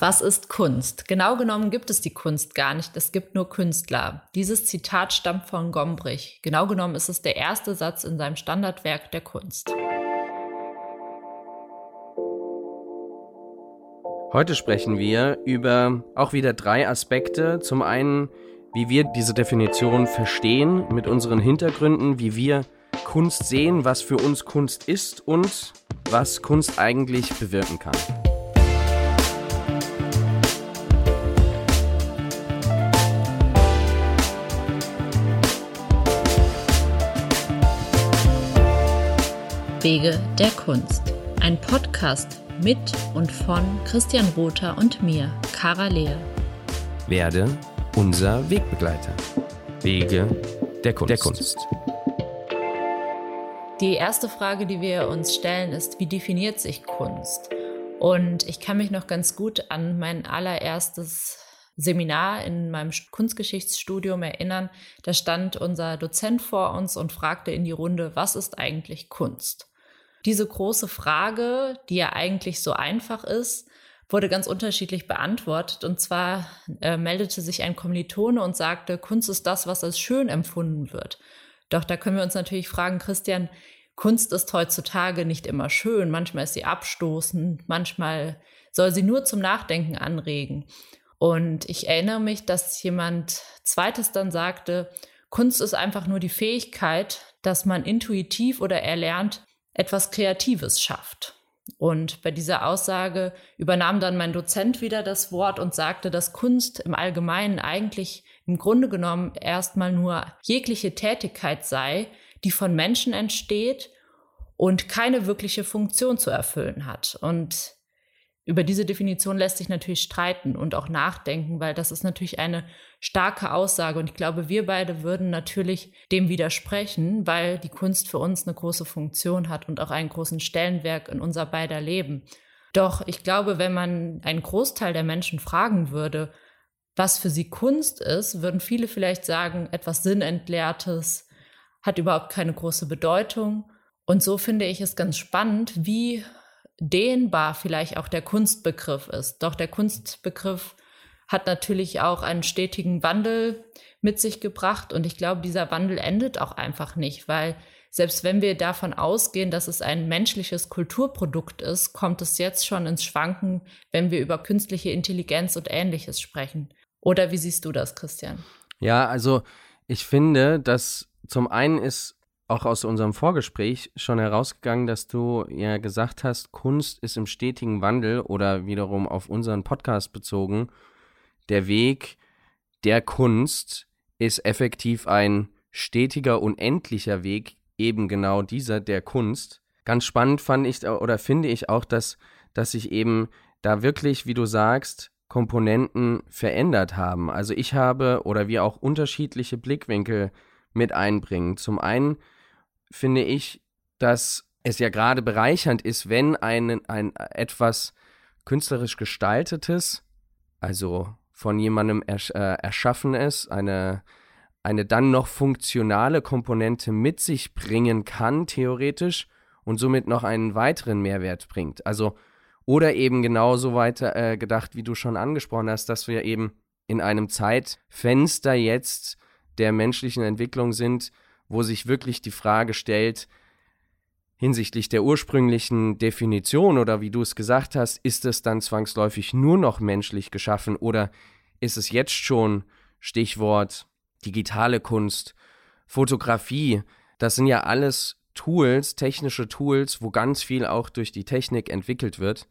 Was ist Kunst? Genau genommen gibt es die Kunst gar nicht, es gibt nur Künstler. Dieses Zitat stammt von Gombrich. Genau genommen ist es der erste Satz in seinem Standardwerk der Kunst. Heute sprechen wir über auch wieder drei Aspekte. Zum einen, wie wir diese Definition verstehen mit unseren Hintergründen, wie wir Kunst sehen, was für uns Kunst ist und was Kunst eigentlich bewirken kann. Wege der Kunst. Ein Podcast mit und von Christian Rother und mir, Kara Lehr. Werde unser Wegbegleiter. Wege der Kunst. Der Kunst. Die erste Frage, die wir uns stellen, ist, wie definiert sich Kunst? Und ich kann mich noch ganz gut an mein allererstes Seminar in meinem Kunstgeschichtsstudium erinnern. Da stand unser Dozent vor uns und fragte in die Runde, was ist eigentlich Kunst? Diese große Frage, die ja eigentlich so einfach ist, wurde ganz unterschiedlich beantwortet. Und zwar äh, meldete sich ein Kommilitone und sagte, Kunst ist das, was als schön empfunden wird. Doch da können wir uns natürlich fragen, Christian, Kunst ist heutzutage nicht immer schön. Manchmal ist sie abstoßend, manchmal soll sie nur zum Nachdenken anregen. Und ich erinnere mich, dass jemand zweites dann sagte, Kunst ist einfach nur die Fähigkeit, dass man intuitiv oder erlernt etwas Kreatives schafft. Und bei dieser Aussage übernahm dann mein Dozent wieder das Wort und sagte, dass Kunst im Allgemeinen eigentlich im Grunde genommen erstmal nur jegliche Tätigkeit sei, die von Menschen entsteht und keine wirkliche Funktion zu erfüllen hat. Und über diese Definition lässt sich natürlich streiten und auch nachdenken, weil das ist natürlich eine starke Aussage. Und ich glaube, wir beide würden natürlich dem widersprechen, weil die Kunst für uns eine große Funktion hat und auch einen großen Stellenwerk in unser beider Leben. Doch ich glaube, wenn man einen Großteil der Menschen fragen würde, was für sie Kunst ist, würden viele vielleicht sagen, etwas Sinnentleertes, hat überhaupt keine große Bedeutung. Und so finde ich es ganz spannend, wie dehnbar vielleicht auch der Kunstbegriff ist. Doch der Kunstbegriff hat natürlich auch einen stetigen Wandel mit sich gebracht und ich glaube, dieser Wandel endet auch einfach nicht, weil selbst wenn wir davon ausgehen, dass es ein menschliches Kulturprodukt ist, kommt es jetzt schon ins Schwanken, wenn wir über künstliche Intelligenz und ähnliches sprechen. Oder wie siehst du das, Christian? Ja, also ich finde, dass zum einen ist auch aus unserem Vorgespräch schon herausgegangen, dass du ja gesagt hast, Kunst ist im stetigen Wandel oder wiederum auf unseren Podcast bezogen. Der Weg der Kunst ist effektiv ein stetiger, unendlicher Weg, eben genau dieser der Kunst. Ganz spannend fand ich oder finde ich auch, dass, dass sich eben da wirklich, wie du sagst, Komponenten verändert haben. Also ich habe oder wir auch unterschiedliche Blickwinkel mit einbringen. Zum einen finde ich, dass es ja gerade bereichernd ist, wenn ein, ein etwas künstlerisch gestaltetes, also von jemandem ersch äh, erschaffen eine, eine dann noch funktionale Komponente mit sich bringen kann, theoretisch, und somit noch einen weiteren Mehrwert bringt. Also, oder eben genauso weiter äh, gedacht, wie du schon angesprochen hast, dass wir eben in einem Zeitfenster jetzt der menschlichen Entwicklung sind, wo sich wirklich die Frage stellt, hinsichtlich der ursprünglichen Definition oder wie du es gesagt hast, ist es dann zwangsläufig nur noch menschlich geschaffen oder ist es jetzt schon Stichwort digitale Kunst, Fotografie, das sind ja alles Tools, technische Tools, wo ganz viel auch durch die Technik entwickelt wird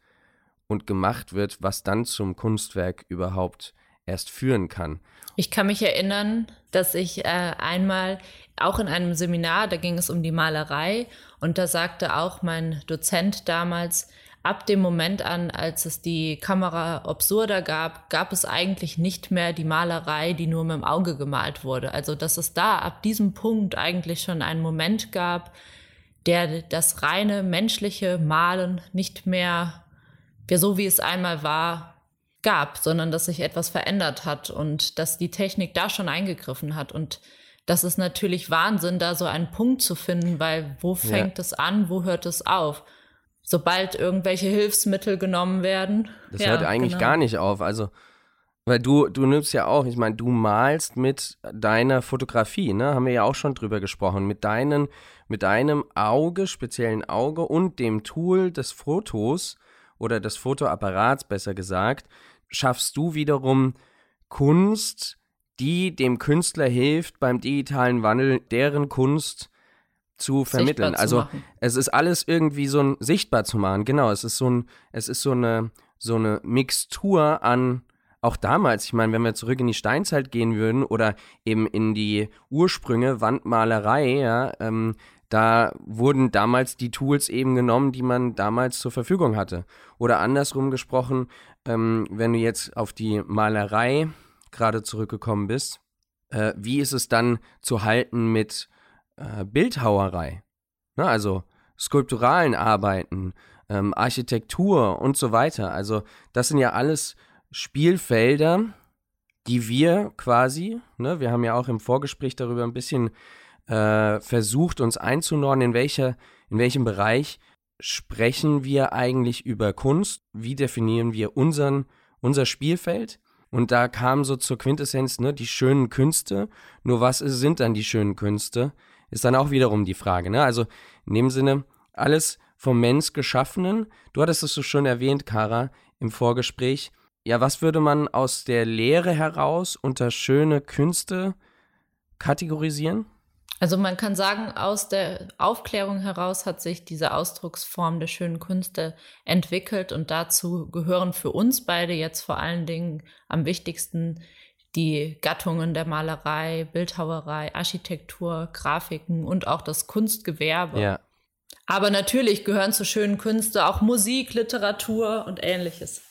und gemacht wird, was dann zum Kunstwerk überhaupt erst führen kann. Ich kann mich erinnern, dass ich äh, einmal auch in einem Seminar, da ging es um die Malerei und da sagte auch mein Dozent damals, ab dem Moment an, als es die Kamera Obsurda gab, gab es eigentlich nicht mehr die Malerei, die nur mit dem Auge gemalt wurde. Also dass es da ab diesem Punkt eigentlich schon einen Moment gab, der das reine menschliche Malen nicht mehr, so wie es einmal war, gab, sondern dass sich etwas verändert hat und dass die Technik da schon eingegriffen hat. Und das ist natürlich Wahnsinn, da so einen Punkt zu finden, weil wo fängt ja. es an, wo hört es auf? sobald irgendwelche Hilfsmittel genommen werden. Das ja, hört eigentlich genau. gar nicht auf. Also, weil du, du nimmst ja auch, ich meine, du malst mit deiner Fotografie, ne? Haben wir ja auch schon drüber gesprochen. Mit deinen, mit deinem Auge, speziellen Auge und dem Tool des Fotos oder des Fotoapparats besser gesagt, schaffst du wiederum Kunst, die dem Künstler hilft, beim digitalen Wandel deren Kunst zu vermitteln. Sichtbar also zu es ist alles irgendwie so ein sichtbar zu machen. Genau, es ist so ein, es ist so eine so eine Mixtur an auch damals, ich meine, wenn wir zurück in die Steinzeit gehen würden oder eben in die Ursprünge, Wandmalerei, ja, ähm, da wurden damals die Tools eben genommen, die man damals zur Verfügung hatte. Oder andersrum gesprochen, ähm, wenn du jetzt auf die Malerei gerade zurückgekommen bist, äh, wie ist es dann zu halten mit äh, Bildhauerei. Ne? Also skulpturalen Arbeiten, ähm, Architektur und so weiter. Also das sind ja alles Spielfelder, die wir quasi, ne, wir haben ja auch im Vorgespräch darüber ein bisschen äh, versucht, uns einzunordnen, in, welcher, in welchem Bereich sprechen wir eigentlich über Kunst, wie definieren wir unseren, unser Spielfeld. Und da kam so zur Quintessenz, ne, die schönen Künste. Nur was sind dann die schönen Künste? ist dann auch wiederum die Frage. Ne? Also in dem Sinne, alles vom Mensch geschaffenen. Du hattest es so schön erwähnt, Kara, im Vorgespräch. Ja, was würde man aus der Lehre heraus unter schöne Künste kategorisieren? Also man kann sagen, aus der Aufklärung heraus hat sich diese Ausdrucksform der schönen Künste entwickelt und dazu gehören für uns beide jetzt vor allen Dingen am wichtigsten die Gattungen der Malerei, Bildhauerei, Architektur, Grafiken und auch das Kunstgewerbe. Ja. Aber natürlich gehören zu schönen Künste auch Musik, Literatur und ähnliches.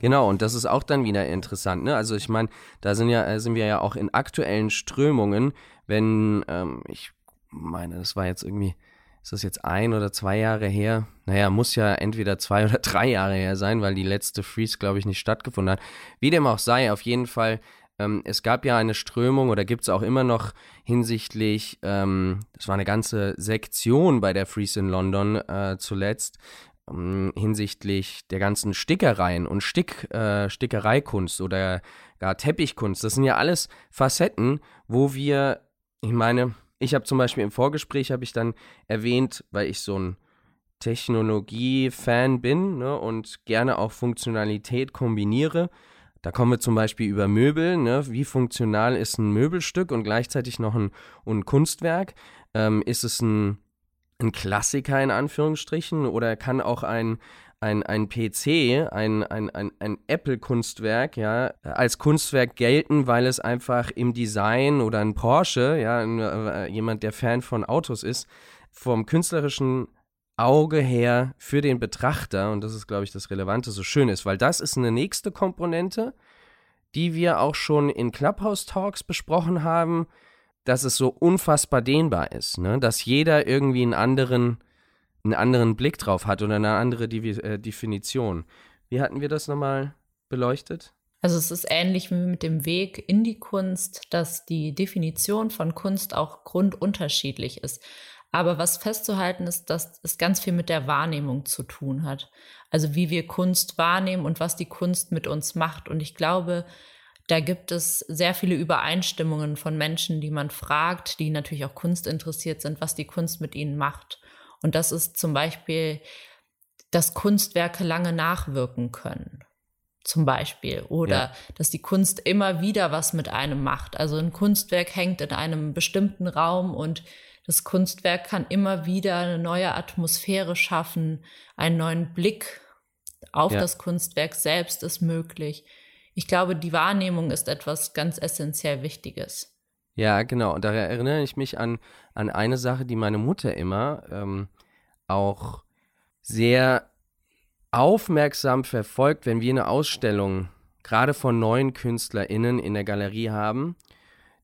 Genau, und das ist auch dann wieder interessant. Ne? Also ich meine, da sind ja sind wir ja auch in aktuellen Strömungen, wenn ähm, ich meine, das war jetzt irgendwie, ist das jetzt ein oder zwei Jahre her? Naja, muss ja entweder zwei oder drei Jahre her sein, weil die letzte Freeze, glaube ich, nicht stattgefunden hat. Wie dem auch sei, auf jeden Fall ähm, es gab ja eine Strömung oder gibt es auch immer noch hinsichtlich, ähm, das war eine ganze Sektion bei der Freeze in London äh, zuletzt, ähm, hinsichtlich der ganzen Stickereien und Stick, äh, Stickereikunst oder gar Teppichkunst. Das sind ja alles Facetten, wo wir, ich meine, ich habe zum Beispiel im Vorgespräch habe ich dann erwähnt, weil ich so ein Technologie-Fan bin ne, und gerne auch Funktionalität kombiniere, da kommen wir zum Beispiel über Möbel. Ne? Wie funktional ist ein Möbelstück und gleichzeitig noch ein, ein Kunstwerk? Ähm, ist es ein, ein Klassiker in Anführungsstrichen oder kann auch ein, ein, ein PC, ein, ein, ein, ein Apple-Kunstwerk, ja, als Kunstwerk gelten, weil es einfach im Design oder ein Porsche, ja, äh, jemand, der Fan von Autos ist, vom künstlerischen Auge her für den Betrachter, und das ist, glaube ich, das Relevante, so schön ist, weil das ist eine nächste Komponente, die wir auch schon in Clubhouse Talks besprochen haben, dass es so unfassbar dehnbar ist, ne? dass jeder irgendwie einen anderen, einen anderen Blick drauf hat oder eine andere Divi äh, Definition. Wie hatten wir das nochmal beleuchtet? Also es ist ähnlich wie mit dem Weg in die Kunst, dass die Definition von Kunst auch grundunterschiedlich ist. Aber was festzuhalten ist, dass es ganz viel mit der Wahrnehmung zu tun hat. Also wie wir Kunst wahrnehmen und was die Kunst mit uns macht. Und ich glaube, da gibt es sehr viele Übereinstimmungen von Menschen, die man fragt, die natürlich auch Kunst interessiert sind, was die Kunst mit ihnen macht. Und das ist zum Beispiel, dass Kunstwerke lange nachwirken können. Zum Beispiel. Oder ja. dass die Kunst immer wieder was mit einem macht. Also ein Kunstwerk hängt in einem bestimmten Raum und das Kunstwerk kann immer wieder eine neue Atmosphäre schaffen, einen neuen Blick auf ja. das Kunstwerk selbst ist möglich. Ich glaube, die Wahrnehmung ist etwas ganz essentiell Wichtiges. Ja, genau. Und da erinnere ich mich an, an eine Sache, die meine Mutter immer ähm, auch sehr aufmerksam verfolgt, wenn wir eine Ausstellung gerade von neuen KünstlerInnen in der Galerie haben,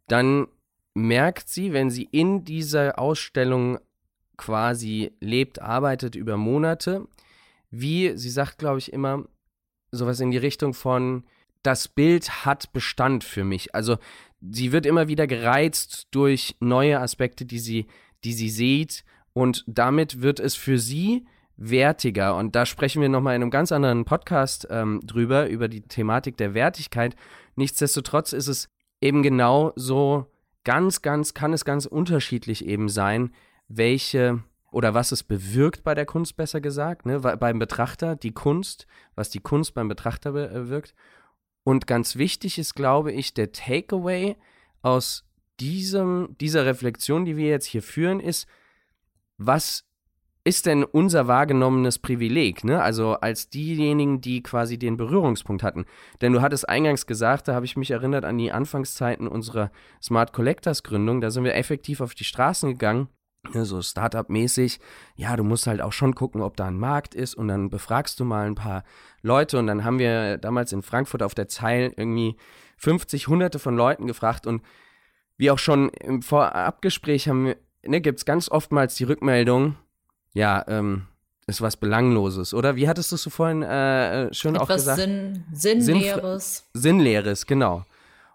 dann merkt sie, wenn sie in dieser Ausstellung quasi lebt, arbeitet über Monate, wie, sie sagt, glaube ich, immer sowas in die Richtung von, das Bild hat Bestand für mich. Also sie wird immer wieder gereizt durch neue Aspekte, die sie, die sie sieht und damit wird es für sie wertiger. Und da sprechen wir nochmal in einem ganz anderen Podcast ähm, drüber, über die Thematik der Wertigkeit. Nichtsdestotrotz ist es eben genau so, ganz, ganz, kann es ganz unterschiedlich eben sein, welche oder was es bewirkt bei der Kunst, besser gesagt, ne? beim Betrachter, die Kunst, was die Kunst beim Betrachter bewirkt. Und ganz wichtig ist, glaube ich, der Takeaway aus diesem, dieser Reflexion, die wir jetzt hier führen, ist, was ist denn unser wahrgenommenes Privileg, ne? Also als diejenigen, die quasi den Berührungspunkt hatten. Denn du hattest eingangs gesagt, da habe ich mich erinnert an die Anfangszeiten unserer Smart Collectors Gründung, da sind wir effektiv auf die Straßen gegangen, so Startup-mäßig. Ja, du musst halt auch schon gucken, ob da ein Markt ist und dann befragst du mal ein paar Leute und dann haben wir damals in Frankfurt auf der Zeil irgendwie 50, hunderte von Leuten gefragt und wie auch schon im Vorabgespräch haben wir, ne, gibt es ganz oftmals die Rückmeldung, ja, ähm, ist was Belangloses, oder? Wie hattest du es so vorhin äh, schön Etwas auch gesagt? Sinn, Sinnleeres. Sinn, Sinnleeres, genau.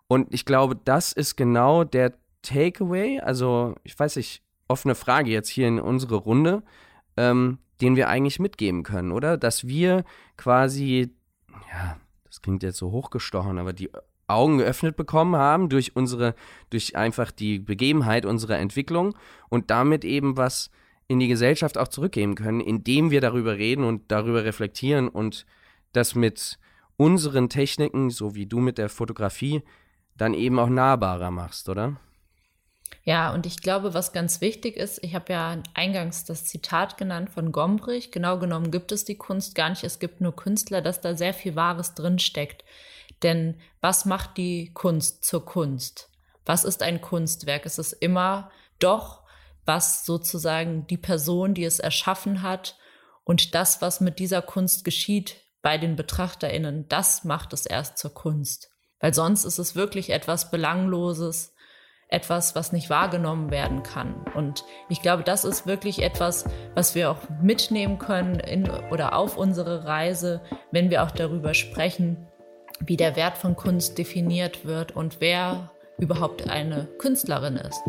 Und ich glaube, das ist genau der Takeaway, also ich weiß nicht, offene Frage jetzt hier in unsere Runde, ähm, den wir eigentlich mitgeben können, oder? Dass wir quasi, ja, das klingt jetzt so hochgestochen, aber die Augen geöffnet bekommen haben durch unsere, durch einfach die Begebenheit unserer Entwicklung und damit eben was in die Gesellschaft auch zurückgeben können, indem wir darüber reden und darüber reflektieren und das mit unseren Techniken, so wie du mit der Fotografie, dann eben auch nahbarer machst, oder? Ja, und ich glaube, was ganz wichtig ist, ich habe ja eingangs das Zitat genannt von Gombrich, genau genommen gibt es die Kunst gar nicht, es gibt nur Künstler, dass da sehr viel Wahres drinsteckt. Denn was macht die Kunst zur Kunst? Was ist ein Kunstwerk? Es ist immer doch was sozusagen die Person, die es erschaffen hat und das, was mit dieser Kunst geschieht bei den Betrachterinnen, das macht es erst zur Kunst. Weil sonst ist es wirklich etwas Belangloses, etwas, was nicht wahrgenommen werden kann. Und ich glaube, das ist wirklich etwas, was wir auch mitnehmen können in, oder auf unsere Reise, wenn wir auch darüber sprechen, wie der Wert von Kunst definiert wird und wer überhaupt eine Künstlerin ist.